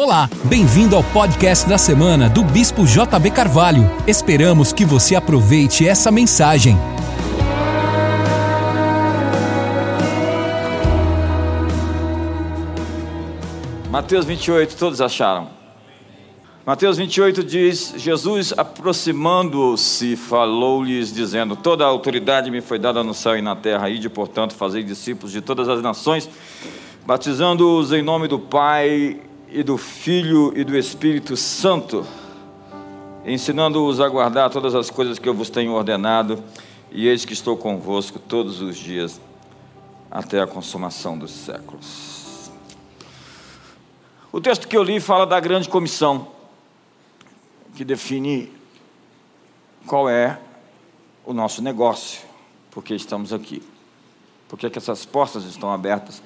Olá, bem-vindo ao podcast da semana do Bispo JB Carvalho. Esperamos que você aproveite essa mensagem. Mateus 28, todos acharam? Mateus 28 diz: Jesus, aproximando-se, falou-lhes, dizendo: Toda a autoridade me foi dada no céu e na terra, ide, portanto, fazei discípulos de todas as nações, batizando-os em nome do Pai e do Filho e do Espírito Santo, ensinando-os a guardar todas as coisas que eu vos tenho ordenado, e eis que estou convosco todos os dias, até a consumação dos séculos. O texto que eu li fala da grande comissão, que define qual é o nosso negócio, porque estamos aqui, porque é que essas portas estão abertas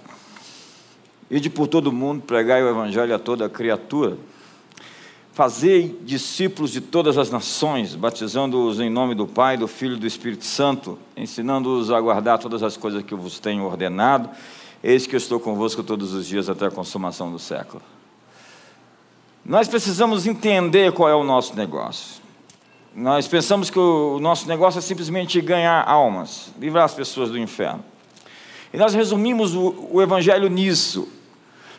Ide por todo mundo, pregai o evangelho a toda criatura. Fazei discípulos de todas as nações, batizando-os em nome do Pai, do Filho e do Espírito Santo, ensinando-os a guardar todas as coisas que eu vos tenho ordenado. Eis que eu estou convosco todos os dias até a consumação do século. Nós precisamos entender qual é o nosso negócio. Nós pensamos que o nosso negócio é simplesmente ganhar almas, livrar as pessoas do inferno. E nós resumimos o, o Evangelho nisso.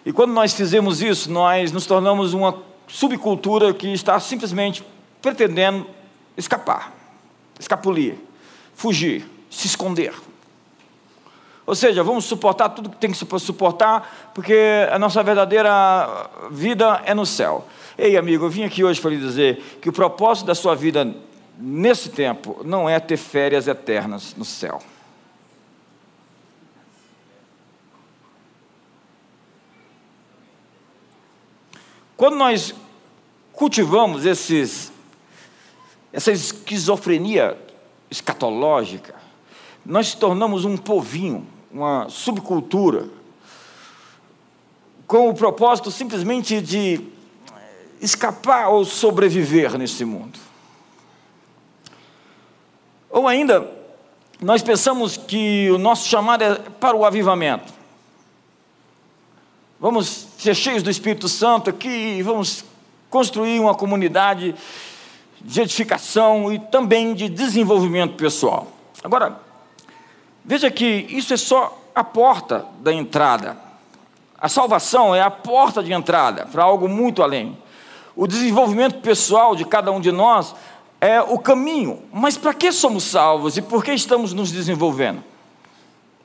E quando nós fizemos isso, nós nos tornamos uma subcultura que está simplesmente pretendendo escapar, escapulir, fugir, se esconder. Ou seja, vamos suportar tudo que tem que suportar, porque a nossa verdadeira vida é no céu. Ei, amigo, eu vim aqui hoje para lhe dizer que o propósito da sua vida nesse tempo não é ter férias eternas no céu. Quando nós cultivamos esses, essa esquizofrenia escatológica, nós tornamos um povinho, uma subcultura, com o propósito simplesmente de escapar ou sobreviver nesse mundo. Ou ainda, nós pensamos que o nosso chamado é para o avivamento. Vamos ser cheios do Espírito Santo aqui vamos construir uma comunidade de edificação e também de desenvolvimento pessoal. Agora, veja que isso é só a porta da entrada. A salvação é a porta de entrada para algo muito além. O desenvolvimento pessoal de cada um de nós é o caminho. Mas para que somos salvos e por que estamos nos desenvolvendo?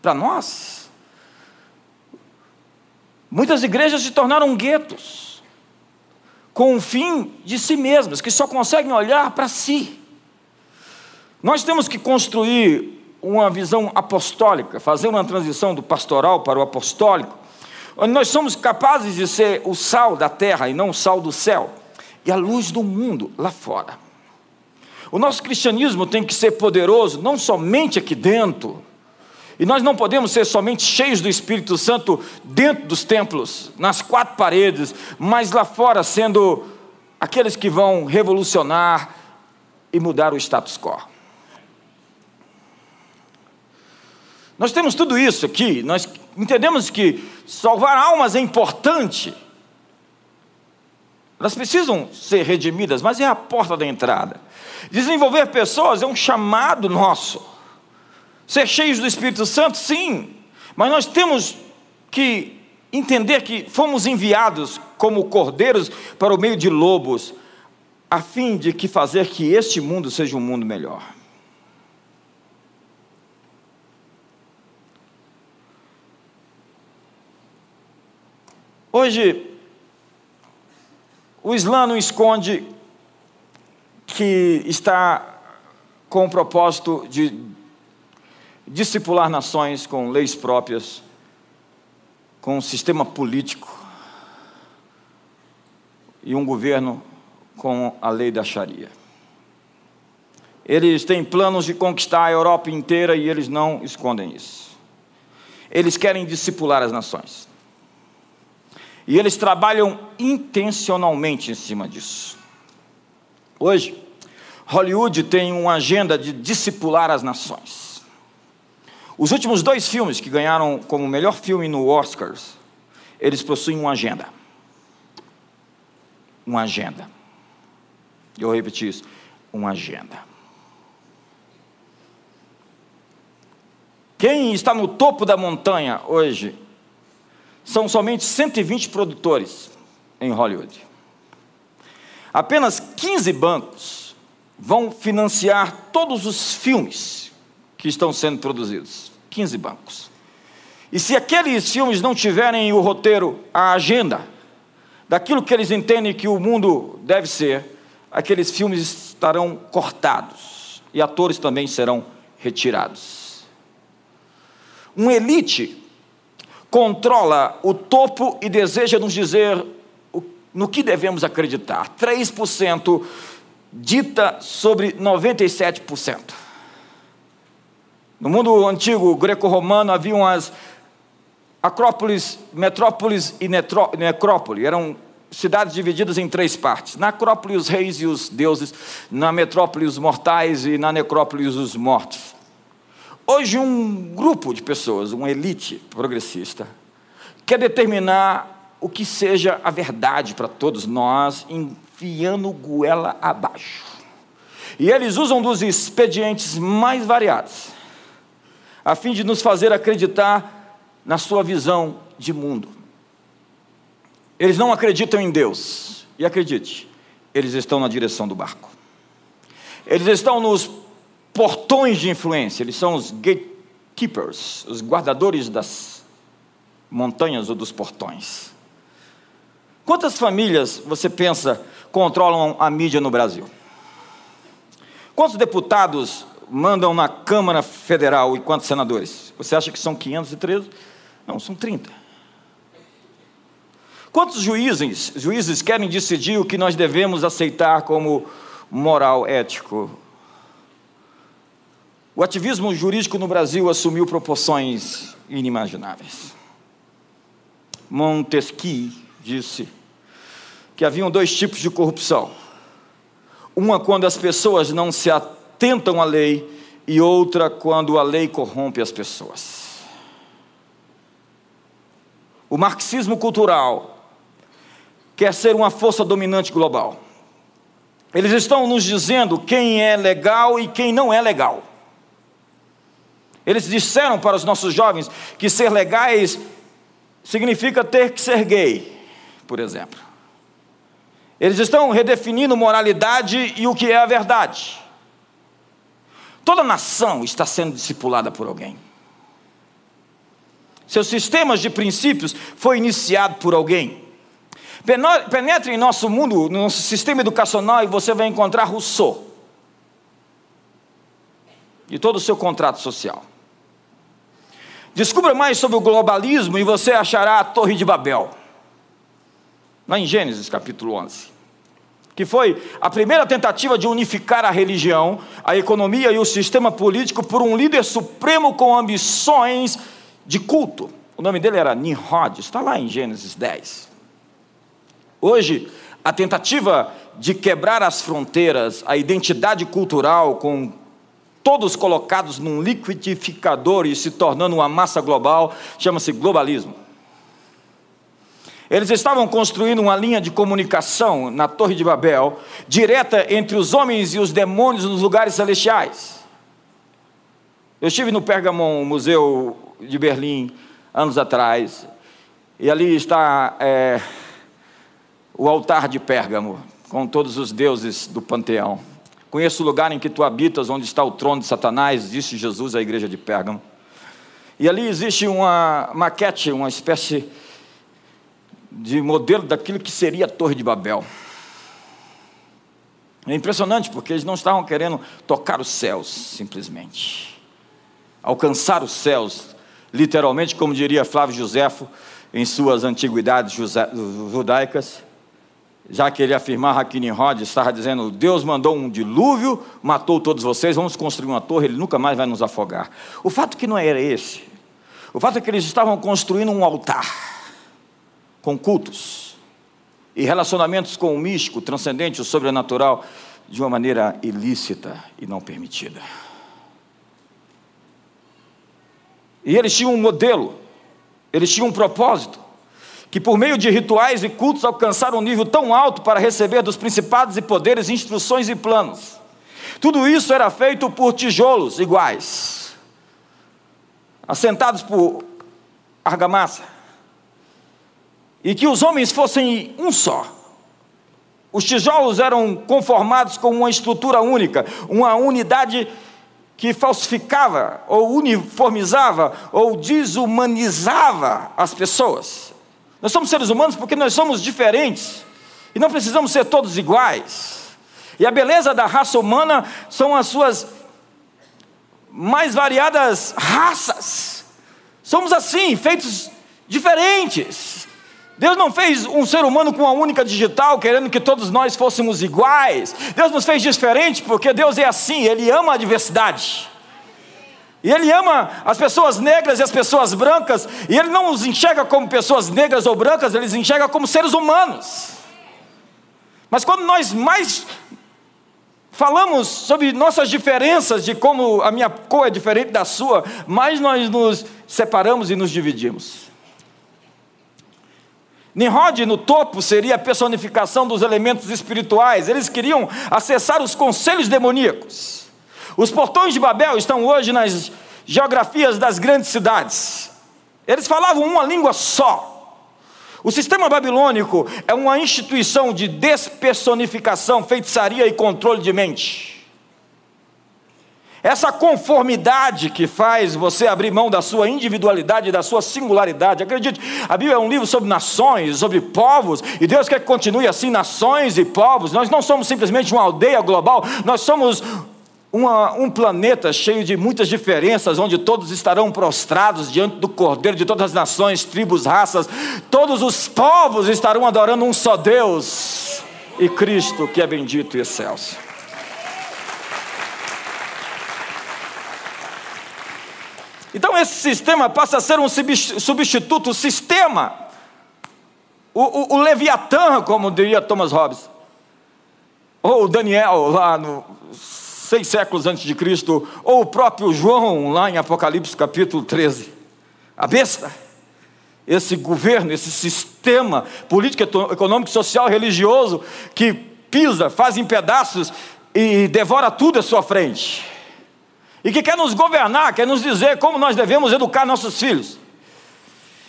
Para nós? Muitas igrejas se tornaram guetos, com o fim de si mesmas, que só conseguem olhar para si. Nós temos que construir uma visão apostólica, fazer uma transição do pastoral para o apostólico, onde nós somos capazes de ser o sal da terra e não o sal do céu, e a luz do mundo lá fora. O nosso cristianismo tem que ser poderoso não somente aqui dentro, e nós não podemos ser somente cheios do Espírito Santo dentro dos templos, nas quatro paredes, mas lá fora sendo aqueles que vão revolucionar e mudar o status quo. Nós temos tudo isso aqui, nós entendemos que salvar almas é importante. Elas precisam ser redimidas, mas é a porta da entrada. Desenvolver pessoas é um chamado nosso. Ser cheios do Espírito Santo, sim, mas nós temos que entender que fomos enviados como cordeiros para o meio de lobos, a fim de que fazer que este mundo seja um mundo melhor. Hoje, o Islã não esconde que está com o propósito de discipular nações com leis próprias, com um sistema político e um governo com a lei da Sharia. Eles têm planos de conquistar a Europa inteira e eles não escondem isso. Eles querem discipular as nações. E eles trabalham intencionalmente em cima disso. Hoje, Hollywood tem uma agenda de discipular as nações. Os últimos dois filmes que ganharam como melhor filme no Oscars, eles possuem uma agenda. uma agenda. Eu vou repetir isso: uma agenda. Quem está no topo da montanha hoje são somente 120 produtores em Hollywood. Apenas 15 bancos vão financiar todos os filmes que estão sendo produzidos. 15 bancos. E se aqueles filmes não tiverem o roteiro, a agenda, daquilo que eles entendem que o mundo deve ser, aqueles filmes estarão cortados e atores também serão retirados. Um elite controla o topo e deseja nos dizer no que devemos acreditar. 3% dita sobre 97%. No mundo antigo greco-romano haviam as Acrópolis, Metrópolis e Necrópole. Eram cidades divididas em três partes. Na Acrópole, os reis e os deuses. Na Metrópole, os mortais. E na Necrópole, os mortos. Hoje, um grupo de pessoas, uma elite progressista, quer determinar o que seja a verdade para todos nós, enfiando goela abaixo. E eles usam dos expedientes mais variados, a fim de nos fazer acreditar na sua visão de mundo. Eles não acreditam em Deus. E acredite, eles estão na direção do barco. Eles estão nos portões de influência, eles são os gatekeepers, os guardadores das montanhas ou dos portões. Quantas famílias você pensa controlam a mídia no Brasil? Quantos deputados mandam na Câmara Federal e quantos senadores? Você acha que são 513? Não, são 30. Quantos juízes, juízes querem decidir o que nós devemos aceitar como moral ético? O ativismo jurídico no Brasil assumiu proporções inimagináveis. Montesquieu disse que haviam dois tipos de corrupção. Uma quando as pessoas não se atentam à lei e outra quando a lei corrompe as pessoas. O marxismo cultural quer ser uma força dominante global. Eles estão nos dizendo quem é legal e quem não é legal. Eles disseram para os nossos jovens que ser legais significa ter que ser gay, por exemplo. Eles estão redefinindo moralidade e o que é a verdade. Toda nação está sendo discipulada por alguém seus sistemas de princípios foi iniciado por alguém. Penetre em nosso mundo, no nosso sistema educacional, e você vai encontrar Rousseau e todo o seu contrato social. Descubra mais sobre o globalismo e você achará a Torre de Babel, lá em Gênesis capítulo 11, que foi a primeira tentativa de unificar a religião, a economia e o sistema político por um líder supremo com ambições de culto. O nome dele era Nimrod, está lá em Gênesis 10. Hoje, a tentativa de quebrar as fronteiras, a identidade cultural, com todos colocados num liquidificador e se tornando uma massa global, chama-se globalismo. Eles estavam construindo uma linha de comunicação na Torre de Babel, direta entre os homens e os demônios nos lugares celestiais. Eu estive no Pergamon, Museu de Berlim, anos atrás, e ali está é, o altar de Pérgamo, com todos os deuses do panteão. Conheço o lugar em que tu habitas, onde está o trono de Satanás, disse Jesus à igreja de Pérgamo. E ali existe uma maquete, uma espécie de modelo daquilo que seria a Torre de Babel. É impressionante porque eles não estavam querendo tocar os céus, simplesmente. Alcançar os céus, literalmente, como diria Flávio Josefo em suas antiguidades judaicas, já que ele afirmava que Nimrod estava dizendo: Deus mandou um dilúvio, matou todos vocês, vamos construir uma torre, ele nunca mais vai nos afogar. O fato que não era esse, o fato é que eles estavam construindo um altar com cultos e relacionamentos com o místico, transcendente, o sobrenatural, de uma maneira ilícita e não permitida. E eles tinham um modelo, eles tinham um propósito, que por meio de rituais e cultos alcançaram um nível tão alto para receber dos principados e poderes instruções e planos. Tudo isso era feito por tijolos iguais, assentados por argamassa, e que os homens fossem um só. Os tijolos eram conformados com uma estrutura única, uma unidade que falsificava, ou uniformizava, ou desumanizava as pessoas. Nós somos seres humanos porque nós somos diferentes e não precisamos ser todos iguais. E a beleza da raça humana são as suas mais variadas raças. Somos assim, feitos diferentes. Deus não fez um ser humano com uma única digital, querendo que todos nós fôssemos iguais. Deus nos fez diferente porque Deus é assim, Ele ama a diversidade. E Ele ama as pessoas negras e as pessoas brancas, e Ele não os enxerga como pessoas negras ou brancas, Ele os enxerga como seres humanos. Mas quando nós mais falamos sobre nossas diferenças, de como a minha cor é diferente da sua, mais nós nos separamos e nos dividimos. Nimrod no topo seria a personificação dos elementos espirituais, eles queriam acessar os conselhos demoníacos. Os portões de Babel estão hoje nas geografias das grandes cidades. Eles falavam uma língua só. O sistema babilônico é uma instituição de despersonificação, feitiçaria e controle de mente. Essa conformidade que faz você abrir mão da sua individualidade, da sua singularidade. Acredite, a Bíblia é um livro sobre nações, sobre povos, e Deus quer que continue assim, nações e povos. Nós não somos simplesmente uma aldeia global, nós somos uma, um planeta cheio de muitas diferenças, onde todos estarão prostrados diante do Cordeiro de todas as nações, tribos, raças, todos os povos estarão adorando um só Deus e Cristo, que é bendito e excelso. Então, esse sistema passa a ser um substituto, sistema, o, o, o Leviatã, como diria Thomas Hobbes, ou Daniel, lá no seis séculos antes de Cristo, ou o próprio João, lá em Apocalipse capítulo 13. A besta, esse governo, esse sistema político, econômico, social, religioso, que pisa, faz em pedaços e devora tudo à sua frente. E que quer nos governar, quer nos dizer como nós devemos educar nossos filhos.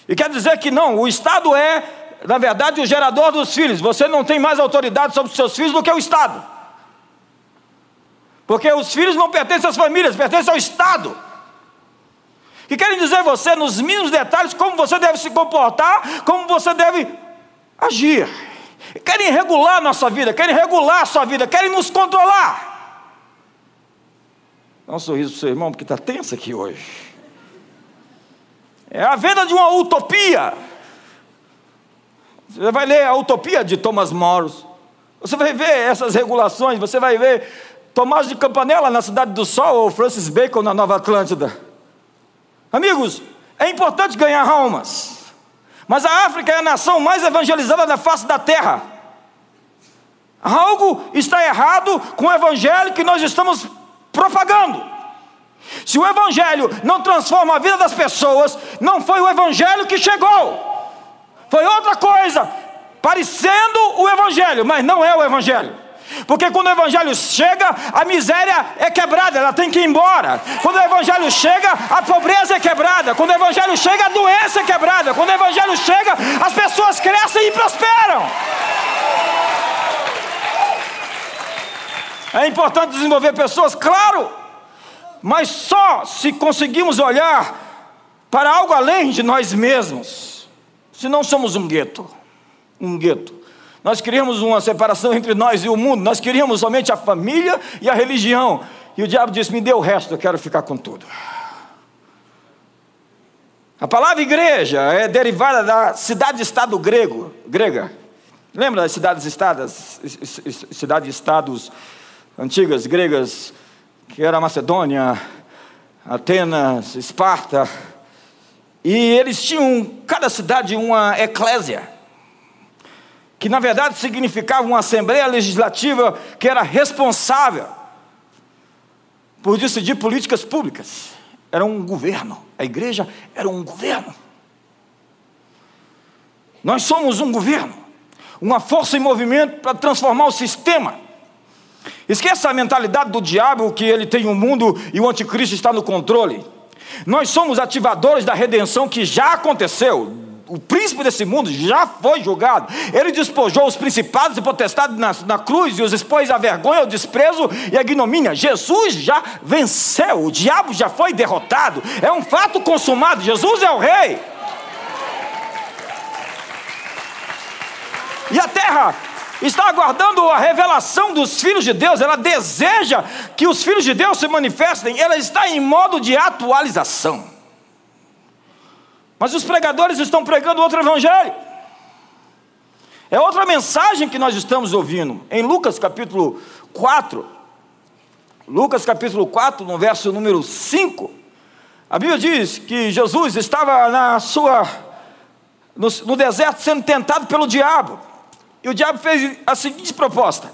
E quer dizer que não, o Estado é, na verdade, o gerador dos filhos. Você não tem mais autoridade sobre os seus filhos do que o Estado. Porque os filhos não pertencem às famílias, pertencem ao Estado. Que querem dizer você, nos mínimos detalhes, como você deve se comportar, como você deve agir. Querem regular a nossa vida, querem regular a sua vida, querem nos controlar. Dá um sorriso para o seu irmão, porque está tenso aqui hoje. É a venda de uma utopia. Você vai ler a utopia de Thomas Moros. Você vai ver essas regulações, você vai ver Tomás de Campanella na Cidade do Sol ou Francis Bacon na Nova Atlântida. Amigos, é importante ganhar almas, mas a África é a nação mais evangelizada da face da terra. Algo está errado com o evangelho que nós estamos propagando. Se o evangelho não transforma a vida das pessoas, não foi o evangelho que chegou, foi outra coisa, parecendo o evangelho, mas não é o evangelho. Porque quando o evangelho chega, a miséria é quebrada, ela tem que ir embora. Quando o evangelho chega, a pobreza é quebrada. Quando o evangelho chega, a doença é quebrada. Quando o evangelho chega, as pessoas crescem e prosperam. É importante desenvolver pessoas, claro, mas só se conseguimos olhar para algo além de nós mesmos. Se não somos um gueto, um gueto. Nós queríamos uma separação entre nós e o mundo, nós queríamos somente a família e a religião. E o diabo disse: Me dê o resto, eu quero ficar com tudo. A palavra igreja é derivada da cidade-estado grego, grega. Lembra das cidades-estados, cidades-estados antigas gregas, que era Macedônia, Atenas, Esparta. E eles tinham, cada cidade, uma eclésia que na verdade significava uma Assembleia Legislativa que era responsável por decidir políticas públicas. Era um governo, a igreja era um governo. Nós somos um governo, uma força em movimento para transformar o sistema. Esqueça a mentalidade do diabo que ele tem o um mundo e o anticristo está no controle. Nós somos ativadores da redenção que já aconteceu o príncipe desse mundo já foi julgado. Ele despojou os principados e potestades na, na cruz e os expôs à vergonha, ao desprezo e à ignomínia. Jesus já venceu, o diabo já foi derrotado. É um fato consumado. Jesus é o rei. E a terra está aguardando a revelação dos filhos de Deus, ela deseja que os filhos de Deus se manifestem, ela está em modo de atualização. Mas os pregadores estão pregando outro evangelho. É outra mensagem que nós estamos ouvindo. Em Lucas capítulo 4, Lucas capítulo 4, no verso número 5, a Bíblia diz que Jesus estava na sua no, no deserto sendo tentado pelo diabo. E o diabo fez a seguinte proposta: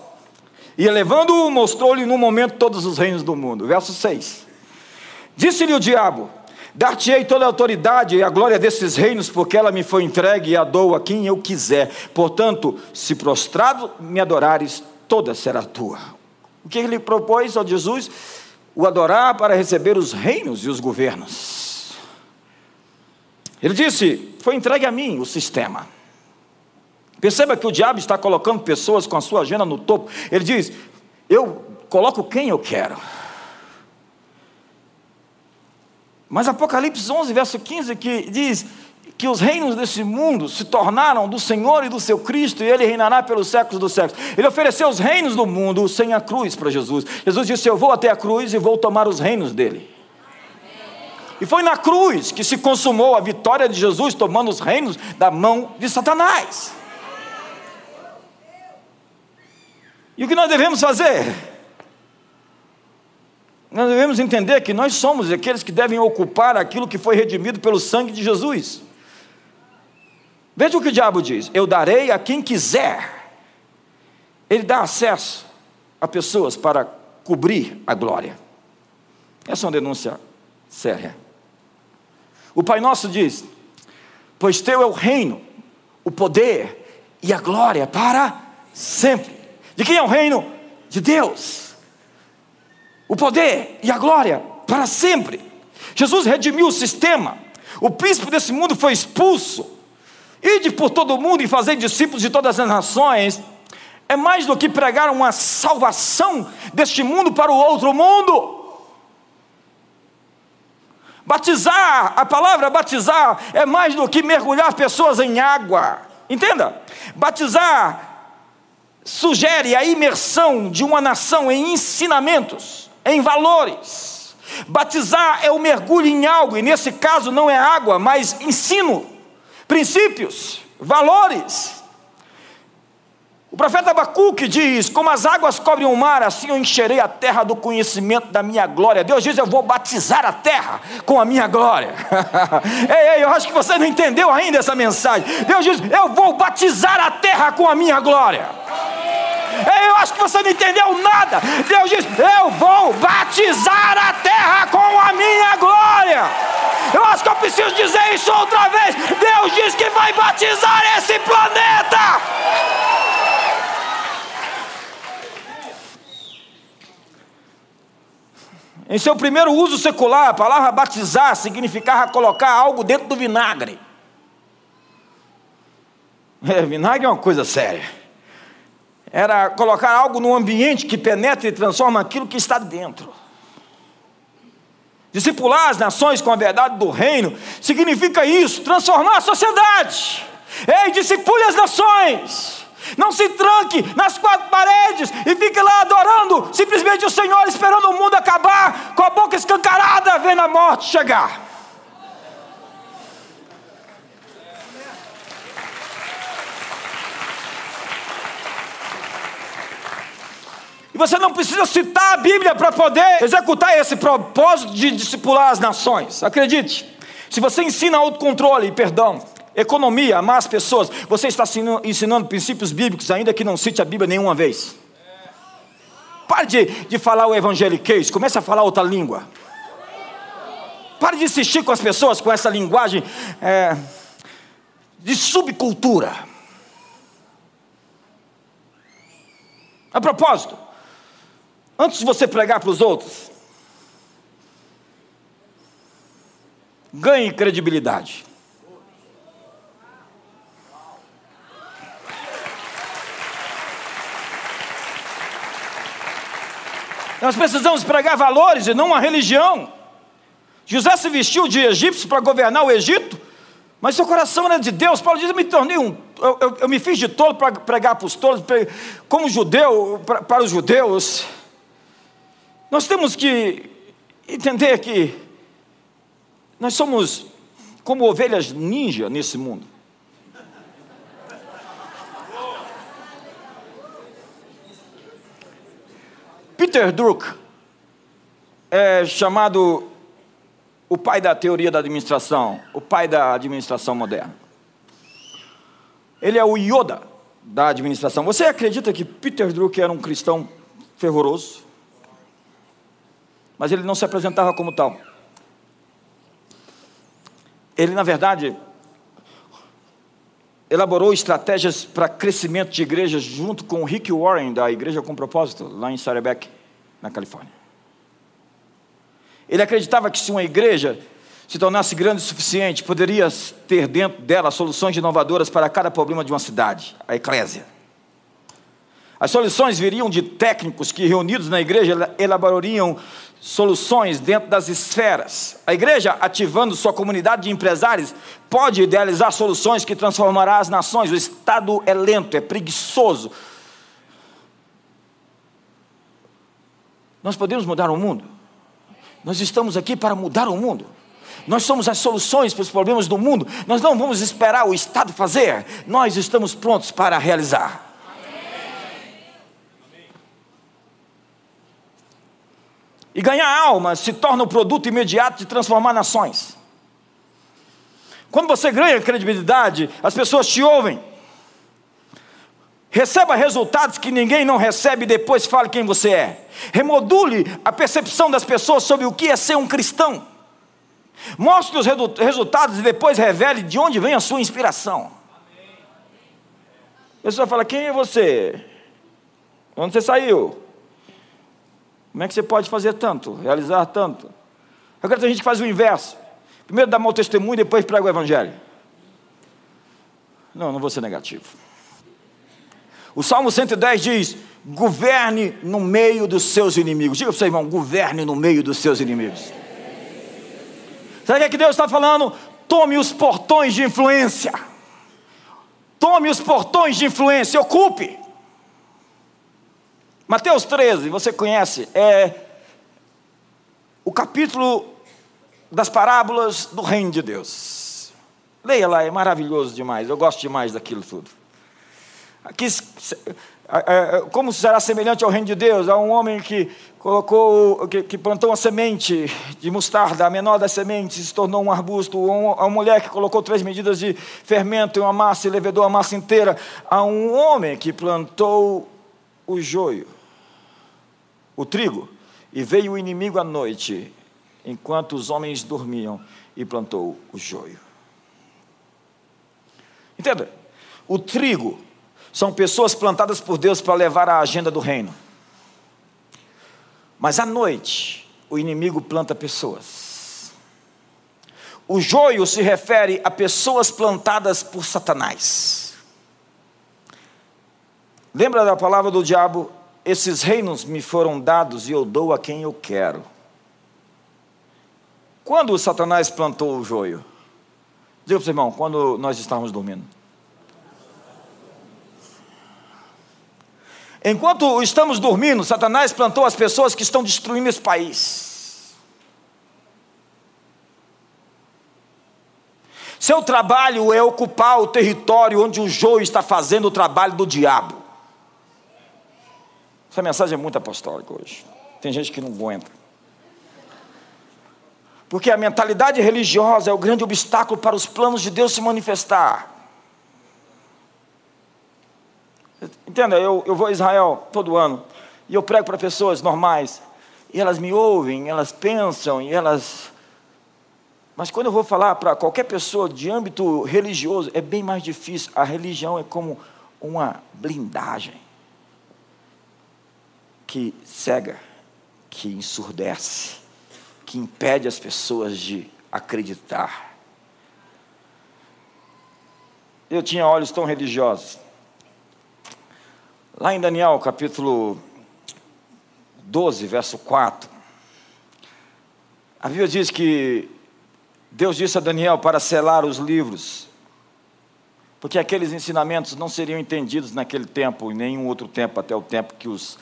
e elevando-o, mostrou-lhe no momento todos os reinos do mundo. Verso 6. Disse-lhe o diabo: Dar-te-ei toda a autoridade e a glória desses reinos, porque ela me foi entregue e a dou a quem eu quiser. Portanto, se prostrado me adorares, toda será tua. O que ele propôs ao Jesus? O adorar para receber os reinos e os governos. Ele disse: Foi entregue a mim o sistema. Perceba que o diabo está colocando pessoas com a sua agenda no topo. Ele diz: Eu coloco quem eu quero. Mas Apocalipse 11, verso 15, que diz que os reinos desse mundo se tornaram do Senhor e do seu Cristo, e ele reinará pelos séculos dos séculos. Ele ofereceu os reinos do mundo sem a cruz para Jesus. Jesus disse: Eu vou até a cruz e vou tomar os reinos dele. E foi na cruz que se consumou a vitória de Jesus tomando os reinos da mão de Satanás. E o que nós devemos fazer? Nós devemos entender que nós somos aqueles que devem ocupar aquilo que foi redimido pelo sangue de Jesus. Veja o que o diabo diz: Eu darei a quem quiser. Ele dá acesso a pessoas para cobrir a glória. Essa é uma denúncia séria. O Pai Nosso diz: Pois teu é o reino, o poder e a glória para sempre. De quem é o reino? De Deus o poder e a glória para sempre. Jesus redimiu o sistema. O príncipe desse mundo foi expulso. Ide por todo o mundo e fazer discípulos de todas as nações. É mais do que pregar uma salvação deste mundo para o outro mundo. Batizar, a palavra batizar é mais do que mergulhar pessoas em água. Entenda? Batizar sugere a imersão de uma nação em ensinamentos em valores. Batizar é o mergulho em algo, e nesse caso não é água, mas ensino, princípios, valores. O profeta Abacuque diz: Como as águas cobrem o mar, assim eu encherei a terra do conhecimento da minha glória. Deus diz: Eu vou batizar a terra com a minha glória. ei, ei, eu acho que você não entendeu ainda essa mensagem. Deus diz: Eu vou batizar a terra com a minha glória. Acho que você não entendeu nada. Deus diz: Eu vou batizar a terra com a minha glória. Eu acho que eu preciso dizer isso outra vez. Deus diz que vai batizar esse planeta. Em seu primeiro uso secular, a palavra batizar significava colocar algo dentro do vinagre. É, vinagre é uma coisa séria era colocar algo no ambiente que penetra e transforma aquilo que está dentro. Discipular as nações com a verdade do reino significa isso, transformar a sociedade. Ei, discipule as nações. Não se tranque nas quatro paredes e fique lá adorando simplesmente o Senhor, esperando o mundo acabar, com a boca escancarada, vendo a morte chegar. E você não precisa citar a Bíblia para poder executar esse propósito de discipular as nações. Acredite, se você ensina autocontrole e perdão, economia, amar as pessoas, você está ensinando princípios bíblicos, ainda que não cite a Bíblia nenhuma vez. Pare de, de falar o evangeliquez, comece a falar outra língua. Pare de insistir com as pessoas com essa linguagem é, de subcultura. A propósito, antes de você pregar para os outros, ganhe credibilidade. Nós precisamos pregar valores e não uma religião. José se vestiu de egípcio para governar o Egito, mas seu coração era de Deus. Paulo diz: Eu me tornei um. Eu, eu, eu me fiz de tolo para pregar para os tolos, como judeu, para, para os judeus. Nós temos que entender que nós somos como ovelhas ninja nesse mundo. Peter Druck é chamado o pai da teoria da administração, o pai da administração moderna. Ele é o Yoda da administração. Você acredita que Peter Druck era um cristão fervoroso? Mas ele não se apresentava como tal. Ele, na verdade, elaborou estratégias para crescimento de igrejas junto com o Rick Warren, da Igreja com Propósito, lá em Sarebeck na Califórnia. Ele acreditava que se uma igreja se tornasse grande o suficiente, poderia ter dentro dela soluções inovadoras para cada problema de uma cidade, a eclésia. As soluções viriam de técnicos que, reunidos na igreja, elaborariam soluções dentro das esferas. A igreja, ativando sua comunidade de empresários, pode idealizar soluções que transformará as nações. O Estado é lento, é preguiçoso, Nós podemos mudar o mundo. Nós estamos aqui para mudar o mundo. Nós somos as soluções para os problemas do mundo. Nós não vamos esperar o Estado fazer. Nós estamos prontos para realizar. E ganhar alma se torna o produto imediato de transformar nações. Quando você ganha credibilidade, as pessoas te ouvem. Receba resultados que ninguém não recebe e depois fale quem você é. Remodule a percepção das pessoas sobre o que é ser um cristão. Mostre os resultados e depois revele de onde vem a sua inspiração. A pessoa fala: Quem é você? Onde você saiu? Como é que você pode fazer tanto, realizar tanto? Agora tem gente que faz o inverso. Primeiro dá mau testemunho, depois prega o evangelho. Não, não vou ser negativo. O Salmo 110 diz: governe no meio dos seus inimigos. Diga para o seu irmão: governe no meio dos seus inimigos. Sabe o que, é que Deus está falando? Tome os portões de influência. Tome os portões de influência, ocupe. Mateus 13, você conhece, é o capítulo das parábolas do reino de Deus. Leia lá, é maravilhoso demais. Eu gosto demais daquilo tudo. Aqui, como será semelhante ao reino de Deus? A um homem que colocou, que, plantou uma semente de mostarda, a menor das sementes, se tornou um arbusto. A uma mulher que colocou três medidas de fermento em uma massa e levedou a massa inteira. A um homem que plantou o joio, o trigo, e veio o inimigo à noite, enquanto os homens dormiam, e plantou o joio. Entenda? O trigo são pessoas plantadas por Deus para levar a agenda do reino. Mas à noite, o inimigo planta pessoas. O joio se refere a pessoas plantadas por Satanás. Lembra da palavra do diabo? Esses reinos me foram dados e eu dou a quem eu quero. Quando Satanás plantou o joio? Diga para o seu irmão, quando nós estávamos dormindo. Enquanto estamos dormindo, Satanás plantou as pessoas que estão destruindo esse país. Seu trabalho é ocupar o território onde o joio está fazendo o trabalho do diabo. Essa mensagem é muito apostólica hoje. Tem gente que não aguenta. Porque a mentalidade religiosa é o grande obstáculo para os planos de Deus se manifestar. Entenda, eu, eu vou a Israel todo ano e eu prego para pessoas normais e elas me ouvem, elas pensam e elas Mas quando eu vou falar para qualquer pessoa de âmbito religioso, é bem mais difícil. A religião é como uma blindagem que cega, que ensurdece, que impede as pessoas de acreditar. Eu tinha olhos tão religiosos. Lá em Daniel, capítulo 12, verso 4, a Bíblia diz que Deus disse a Daniel para selar os livros, porque aqueles ensinamentos não seriam entendidos naquele tempo e nenhum outro tempo, até o tempo que os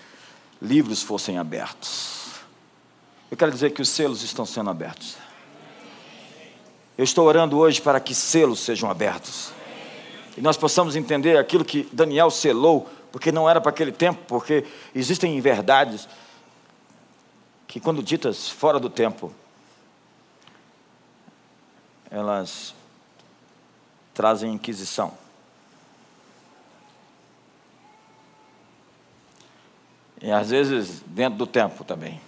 livros fossem abertos. Eu quero dizer que os selos estão sendo abertos. Eu estou orando hoje para que selos sejam abertos. E nós possamos entender aquilo que Daniel selou, porque não era para aquele tempo, porque existem verdades que, quando ditas fora do tempo, elas trazem inquisição. E às vezes dentro do tempo também.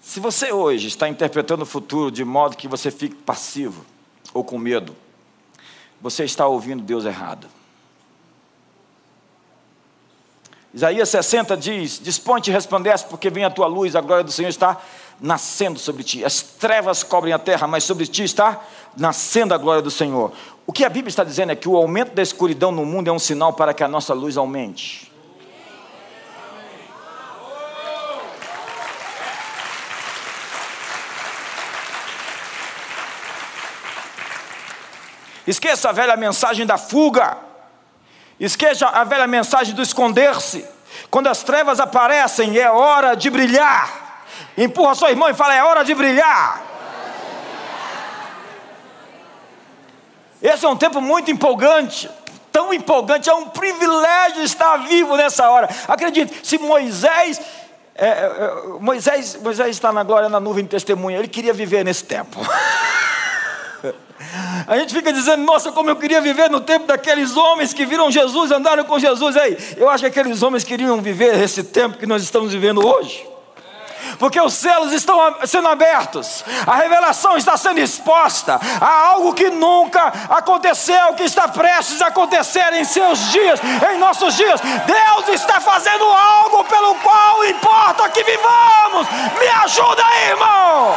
Se você hoje está interpretando o futuro de modo que você fique passivo ou com medo, você está ouvindo Deus errado. Isaías 60 diz: Dispõe-te e resplandece, porque vem a tua luz, a glória do Senhor está nascendo sobre ti. As trevas cobrem a terra, mas sobre ti está nascendo a glória do Senhor. O que a Bíblia está dizendo é que o aumento da escuridão no mundo é um sinal para que a nossa luz aumente. Esqueça a velha mensagem da fuga. Esqueça a velha mensagem do esconder-se. Quando as trevas aparecem, é hora de brilhar. Empurra seu irmão e fala: é hora de brilhar. Esse é um tempo muito empolgante, tão empolgante, é um privilégio estar vivo nessa hora. Acredite, se Moisés, é, é, Moisés, Moisés está na glória na nuvem de testemunha, ele queria viver nesse tempo. A gente fica dizendo, nossa, como eu queria viver no tempo daqueles homens que viram Jesus, andaram com Jesus. Aí, eu acho que aqueles homens queriam viver esse tempo que nós estamos vivendo hoje. Porque os selos estão sendo abertos, a revelação está sendo exposta a algo que nunca aconteceu, que está prestes a acontecer em seus dias, em nossos dias. Deus está fazendo algo pelo qual importa que vivamos. Me ajuda aí, irmão.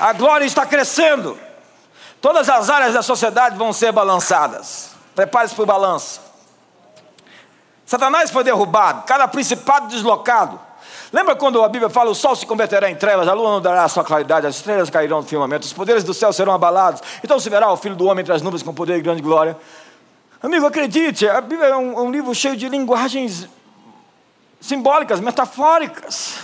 A glória está crescendo. Todas as áreas da sociedade vão ser balançadas. Prepare-se para o balanço. Satanás foi derrubado, cada principado deslocado. Lembra quando a Bíblia fala: o sol se converterá em trevas, a lua não dará a sua claridade, as estrelas cairão no firmamento, os poderes do céu serão abalados. Então se verá o filho do homem entre as nuvens com poder e grande glória. Amigo, acredite, a Bíblia é um, um livro cheio de linguagens simbólicas, metafóricas.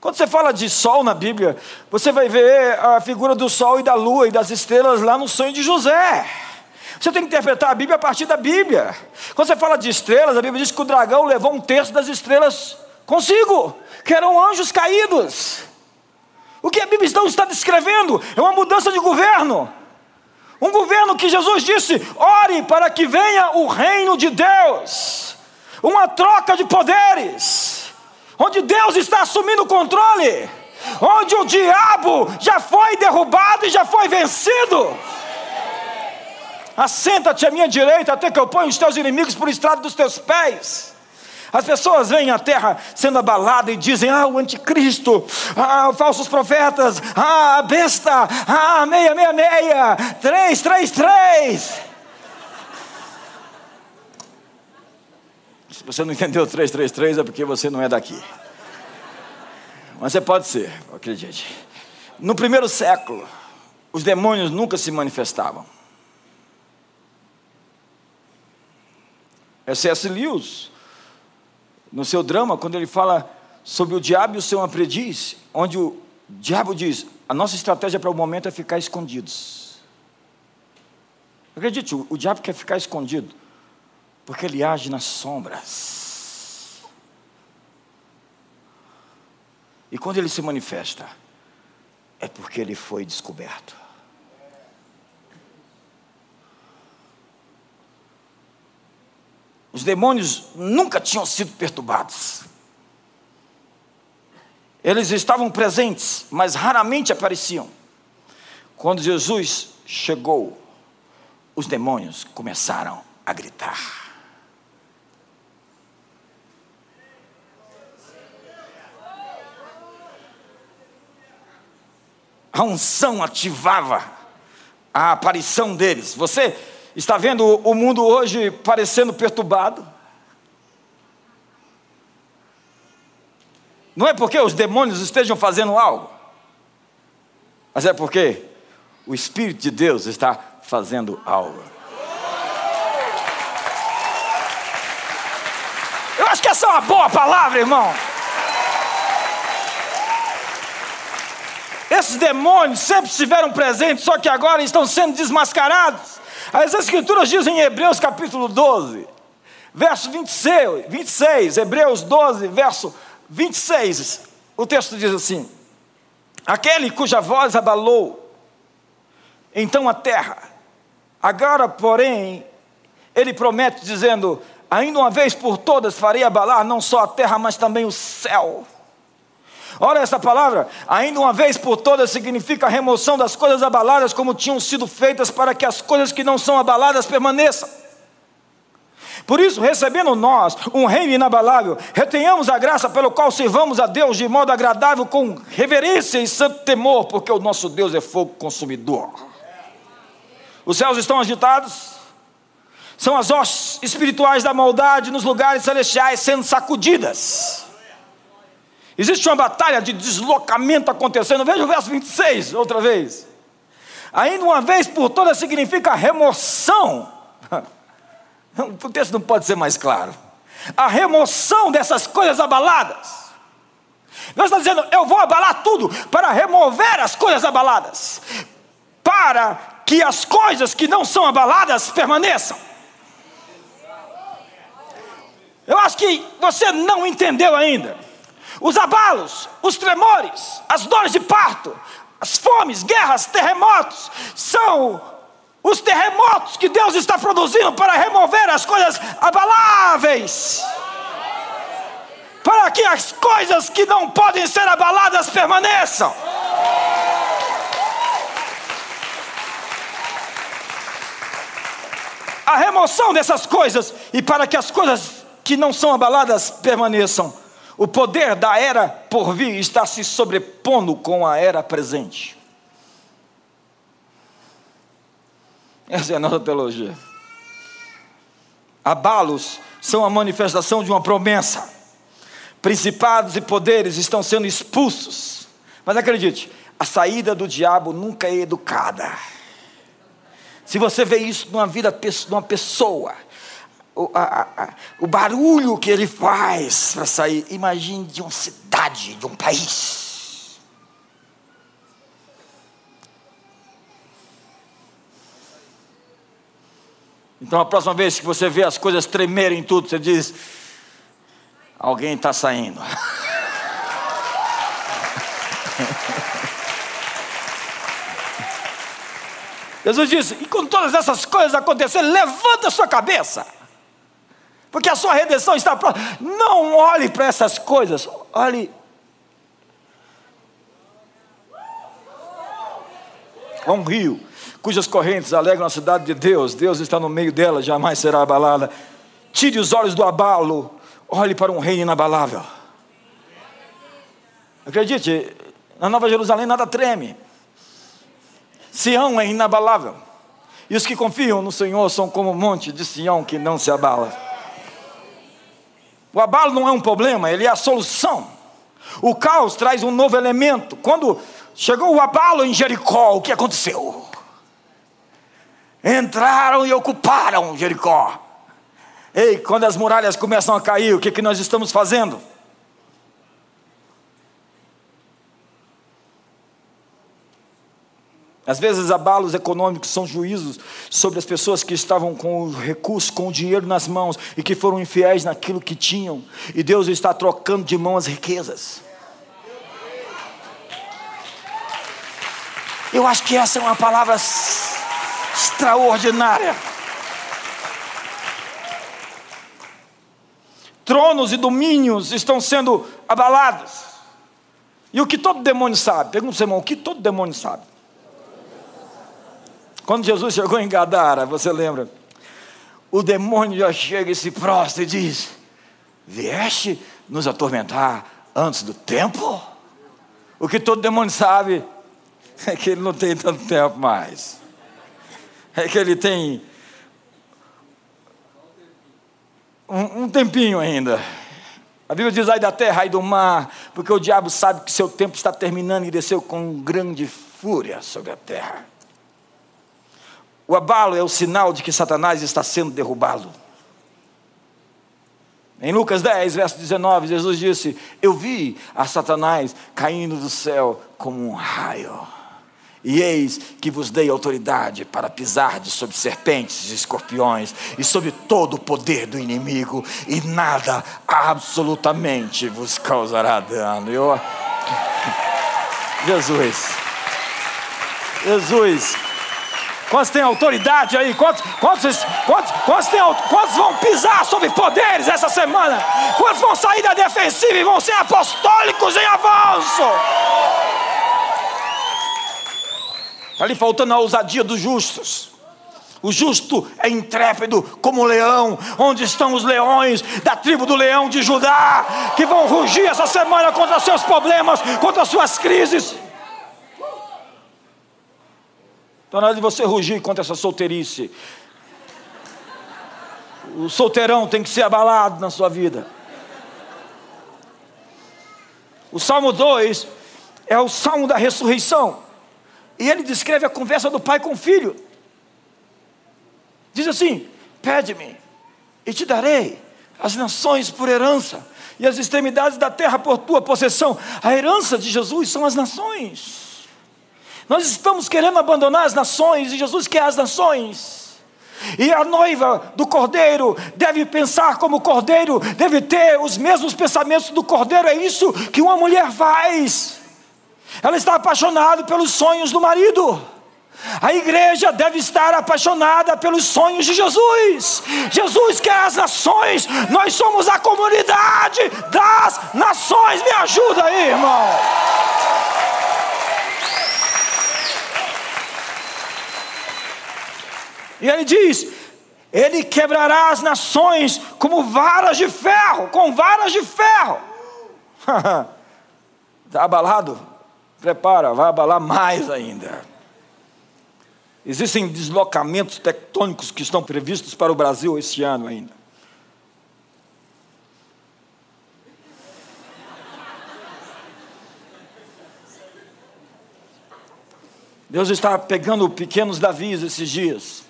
Quando você fala de sol na Bíblia, você vai ver a figura do sol e da lua e das estrelas lá no sonho de José. Você tem que interpretar a Bíblia a partir da Bíblia. Quando você fala de estrelas, a Bíblia diz que o dragão levou um terço das estrelas consigo, que eram anjos caídos. O que a Bíblia então está descrevendo é uma mudança de governo. Um governo que Jesus disse: ore para que venha o reino de Deus. Uma troca de poderes onde Deus está assumindo o controle, onde o diabo já foi derrubado e já foi vencido. Assenta-te à minha direita até que eu ponha os teus inimigos por estrado dos teus pés. As pessoas veem a terra sendo abalada e dizem: Ah, o anticristo, ah, falsos profetas, ah, a besta, ah, meia, meia, meia, três, três, três. Se você não entendeu 333 é porque você não é daqui. Mas você pode ser, acredite. No primeiro século, os demônios nunca se manifestavam. É C.S. Lewis, no seu drama, quando ele fala sobre o diabo e o seu aprendiz, onde o diabo diz: a nossa estratégia para o momento é ficar escondidos. Acredite, o, o diabo quer ficar escondido. Porque ele age nas sombras. E quando ele se manifesta, é porque ele foi descoberto. Os demônios nunca tinham sido perturbados. Eles estavam presentes, mas raramente apareciam. Quando Jesus chegou, os demônios começaram a gritar. A unção ativava a aparição deles. Você está vendo o mundo hoje parecendo perturbado? Não é porque os demônios estejam fazendo algo, mas é porque o Espírito de Deus está fazendo algo. Eu acho que essa é uma boa palavra, irmão. Esses demônios sempre estiveram presentes, só que agora estão sendo desmascarados. As Escrituras dizem em Hebreus capítulo 12, verso 26, 26 Hebreus 12, verso 26, o texto diz assim: Aquele cuja voz abalou, então a terra, agora, porém, ele promete, dizendo: Ainda uma vez por todas farei abalar não só a terra, mas também o céu. Ora, essa palavra, ainda uma vez por todas, significa a remoção das coisas abaladas como tinham sido feitas para que as coisas que não são abaladas permaneçam. Por isso, recebendo nós um reino inabalável, retenhamos a graça pelo qual servamos a Deus de modo agradável, com reverência e santo temor, porque o nosso Deus é fogo consumidor. Os céus estão agitados, são as hostes espirituais da maldade nos lugares celestiais sendo sacudidas. Existe uma batalha de deslocamento acontecendo. Veja o verso 26, outra vez. Ainda uma vez por todas significa remoção o texto não pode ser mais claro. A remoção dessas coisas abaladas. Deus está dizendo: eu vou abalar tudo para remover as coisas abaladas, para que as coisas que não são abaladas permaneçam. Eu acho que você não entendeu ainda. Os abalos, os tremores, as dores de parto, as fomes, guerras, terremotos, são os terremotos que Deus está produzindo para remover as coisas abaláveis, para que as coisas que não podem ser abaladas permaneçam. A remoção dessas coisas e para que as coisas que não são abaladas permaneçam. O poder da era por vir está se sobrepondo com a era presente. Essa é a nossa teologia. Abalos são a manifestação de uma promessa. Principados e poderes estão sendo expulsos. Mas acredite, a saída do diabo nunca é educada. Se você vê isso numa vida de uma pessoa, o, a, a, o barulho que ele faz para sair, imagine de uma cidade, de um país. Então a próxima vez que você vê as coisas tremerem tudo, você diz: alguém está saindo. Jesus disse: e quando todas essas coisas acontecerem, levanta a sua cabeça, porque a sua redenção está próxima. Não olhe para essas coisas, olhe. a um rio cujas correntes alegram a cidade de Deus, Deus está no meio dela, jamais será abalada. Tire os olhos do abalo, olhe para um reino inabalável. Acredite, na Nova Jerusalém nada treme. Sião é inabalável. E os que confiam no Senhor são como o monte de Sião que não se abala. O abalo não é um problema, ele é a solução. O caos traz um novo elemento. Quando chegou o abalo em Jericó, o que aconteceu? entraram e ocuparam Jericó. Ei, quando as muralhas começam a cair, o que, que nós estamos fazendo? Às vezes, abalos econômicos são juízos sobre as pessoas que estavam com o recurso, com o dinheiro nas mãos e que foram infiéis naquilo que tinham, e Deus está trocando de mão as riquezas. Eu acho que essa é uma palavra extraordinária. tronos e domínios estão sendo abalados. E o que todo demônio sabe? Pergunta para o irmão, o que todo demônio sabe? Quando Jesus chegou em Gadara, você lembra? O demônio já chega e se prostra e diz: Vieste nos atormentar antes do tempo? O que todo demônio sabe é que ele não tem tanto tempo mais. É que ele tem um, um tempinho ainda. A Bíblia diz: ai da terra, ai do mar, porque o diabo sabe que seu tempo está terminando e desceu com grande fúria sobre a terra. O abalo é o sinal de que Satanás está sendo derrubado. Em Lucas 10, verso 19, Jesus disse: Eu vi a Satanás caindo do céu como um raio. E eis que vos dei autoridade para pisar sobre serpentes e escorpiões e sobre todo o poder do inimigo, e nada absolutamente vos causará dano. Eu... Jesus, Jesus, quantos têm autoridade aí? Quantos, quantos, quantos, quantos, tem, quantos vão pisar sobre poderes essa semana? Quantos vão sair da defensiva e vão ser apostólicos em avanço? Está ali faltando a ousadia dos justos. O justo é intrépido como um leão, onde estão os leões da tribo do leão de Judá, que vão rugir essa semana contra seus problemas, contra suas crises. Está na hora de você rugir contra essa solteirice. O solteirão tem que ser abalado na sua vida. O Salmo 2 é o salmo da ressurreição. E ele descreve a conversa do pai com o filho. Diz assim: Pede-me, e te darei as nações por herança, e as extremidades da terra por tua possessão. A herança de Jesus são as nações. Nós estamos querendo abandonar as nações, e Jesus quer as nações. E a noiva do cordeiro deve pensar como o cordeiro, deve ter os mesmos pensamentos do cordeiro. É isso que uma mulher faz. Ela está apaixonada pelos sonhos do marido. A igreja deve estar apaixonada pelos sonhos de Jesus. Jesus quer as nações, nós somos a comunidade das nações. Me ajuda aí, irmão. E ele diz: Ele quebrará as nações como varas de ferro, com varas de ferro. Está abalado? Prepara, vai abalar mais ainda. Existem deslocamentos tectônicos que estão previstos para o Brasil este ano ainda. Deus está pegando pequenos Davis esses dias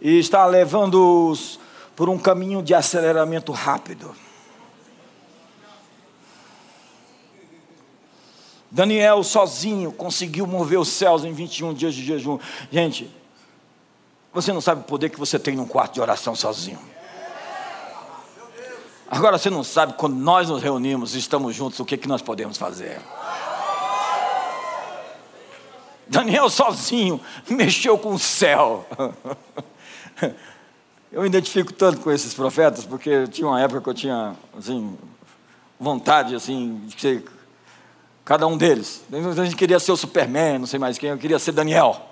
e está levando-os por um caminho de aceleramento rápido. Daniel sozinho conseguiu mover os céus em 21 dias de jejum. Gente, você não sabe o poder que você tem num quarto de oração sozinho. Agora você não sabe quando nós nos reunimos e estamos juntos, o que, que nós podemos fazer. Daniel sozinho mexeu com o céu. Eu me identifico tanto com esses profetas, porque tinha uma época que eu tinha assim, vontade assim, de ser Cada um deles. A gente queria ser o Superman, não sei mais quem, eu queria ser Daniel.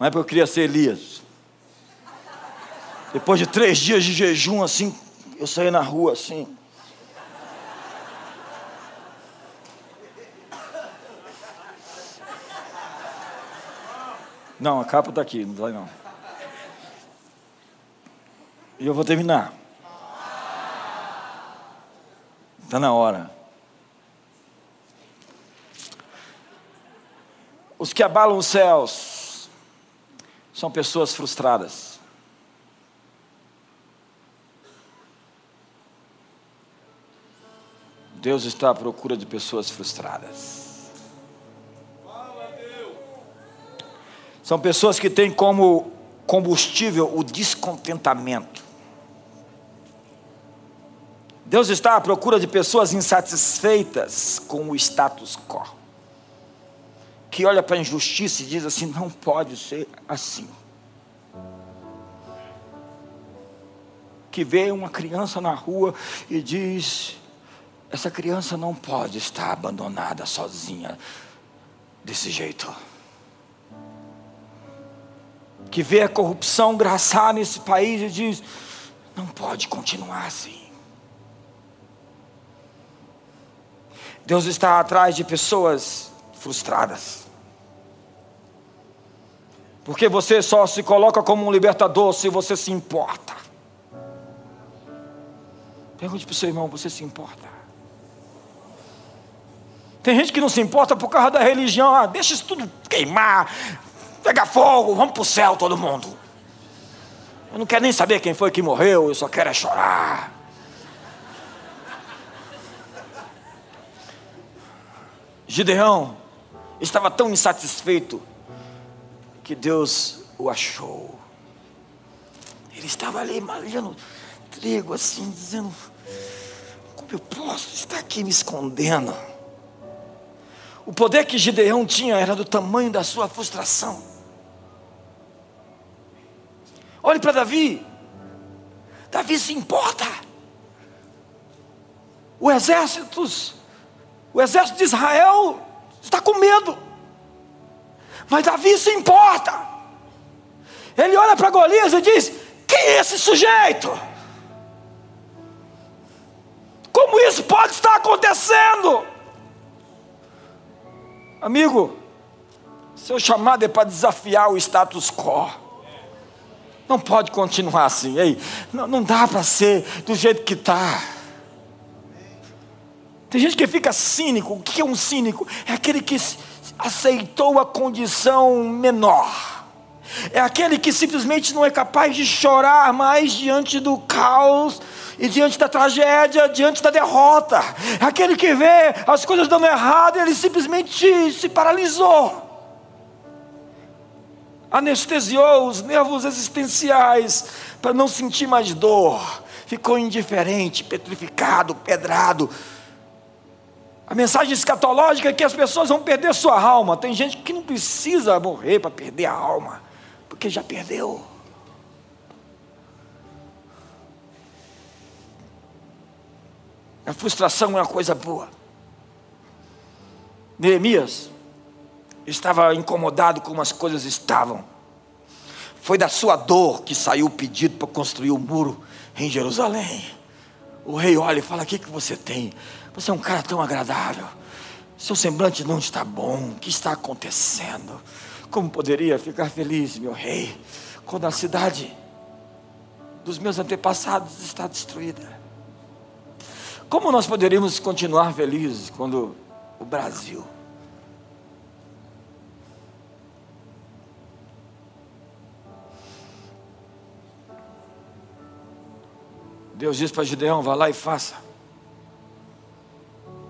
Não é porque eu queria ser Elias. Depois de três dias de jejum, assim, eu saí na rua assim. Não, a capa está aqui, não vai não. E eu vou terminar. Está na hora. Os que abalam os céus são pessoas frustradas. Deus está à procura de pessoas frustradas. São pessoas que têm como combustível o descontentamento. Deus está à procura de pessoas insatisfeitas com o status quo que olha para a injustiça e diz assim: não pode ser assim. que vê uma criança na rua e diz: essa criança não pode estar abandonada sozinha desse jeito. Que vê a corrupção graçar nesse país e diz: não pode continuar assim. Deus está atrás de pessoas frustradas. Porque você só se coloca como um libertador se você se importa. Pergunte para o seu irmão: você se importa? Tem gente que não se importa por causa da religião. Ah, deixa isso tudo queimar, pegar fogo, vamos para o céu todo mundo. Eu não quero nem saber quem foi que morreu, eu só quero é chorar. Gideão estava tão insatisfeito que Deus o achou. Ele estava ali malhando trigo, assim, dizendo: Como eu posso estar aqui me escondendo? O poder que Gideão tinha era do tamanho da sua frustração. Olhe para Davi. Davi se importa. O exército, o exército de Israel está com medo. Mas Davi se importa. Ele olha para Golias e diz: Quem é esse sujeito? Como isso pode estar acontecendo? Amigo, seu chamado é para desafiar o status quo. Não pode continuar assim. Ei, não, não dá para ser do jeito que está. Tem gente que fica cínico. O que é um cínico? É aquele que aceitou a condição menor. É aquele que simplesmente não é capaz de chorar mais diante do caos e diante da tragédia, diante da derrota. É aquele que vê as coisas dando errado e ele simplesmente se paralisou anestesiou os nervos existenciais para não sentir mais dor, ficou indiferente, petrificado, pedrado. A mensagem escatológica é que as pessoas vão perder sua alma. Tem gente que não precisa morrer para perder a alma, porque já perdeu. A frustração é uma coisa boa. Neemias estava incomodado como as coisas estavam. Foi da sua dor que saiu o pedido para construir o um muro em Jerusalém. O rei olha e fala: O que, que você tem? Você é um cara tão agradável. Seu semblante não está bom. O que está acontecendo? Como poderia ficar feliz, meu rei, quando a cidade dos meus antepassados está destruída? Como nós poderíamos continuar felizes quando o Brasil Deus diz para Gideão: vá lá e faça.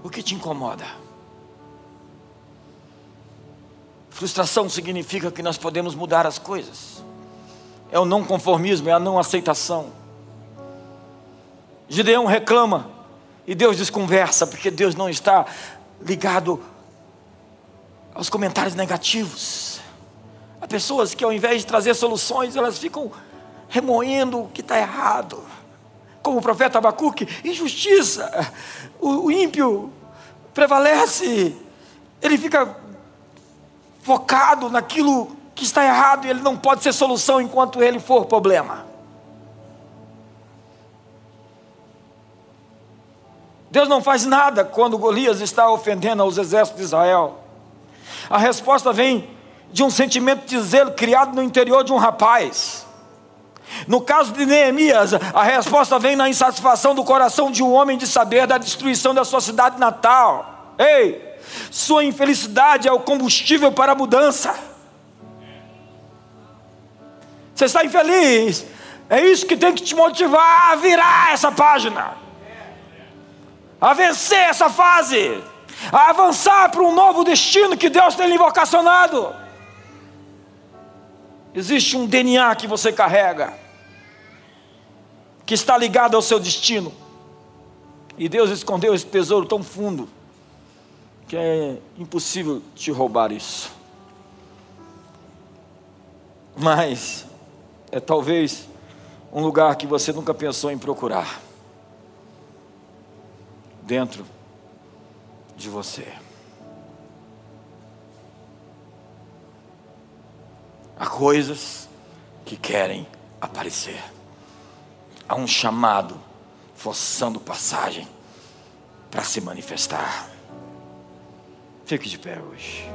O que te incomoda? Frustração significa que nós podemos mudar as coisas. É o não conformismo, é a não aceitação. Gideão reclama e Deus desconversa, porque Deus não está ligado aos comentários negativos. Há pessoas que ao invés de trazer soluções, elas ficam remoendo o que está errado como o profeta Abacuque, injustiça. O, ímpio prevalece, ele fica focado naquilo que está errado e ele não pode ser solução enquanto ele for problema. Deus não faz nada quando Golias está ofendendo aos exércitos de Israel. A resposta vem de um sentimento de zelo criado no interior de um rapaz. No caso de Neemias, a resposta vem na insatisfação do coração de um homem de saber da destruição da sua cidade natal. Ei, sua infelicidade é o combustível para a mudança. Você está infeliz? É isso que tem que te motivar a virar essa página, a vencer essa fase, a avançar para um novo destino que Deus tem lhe vocacionado. Existe um DNA que você carrega, que está ligado ao seu destino. E Deus escondeu esse tesouro tão fundo, que é impossível te roubar isso. Mas é talvez um lugar que você nunca pensou em procurar dentro de você. Há coisas que querem aparecer. Há um chamado forçando passagem para se manifestar. Fique de pé hoje.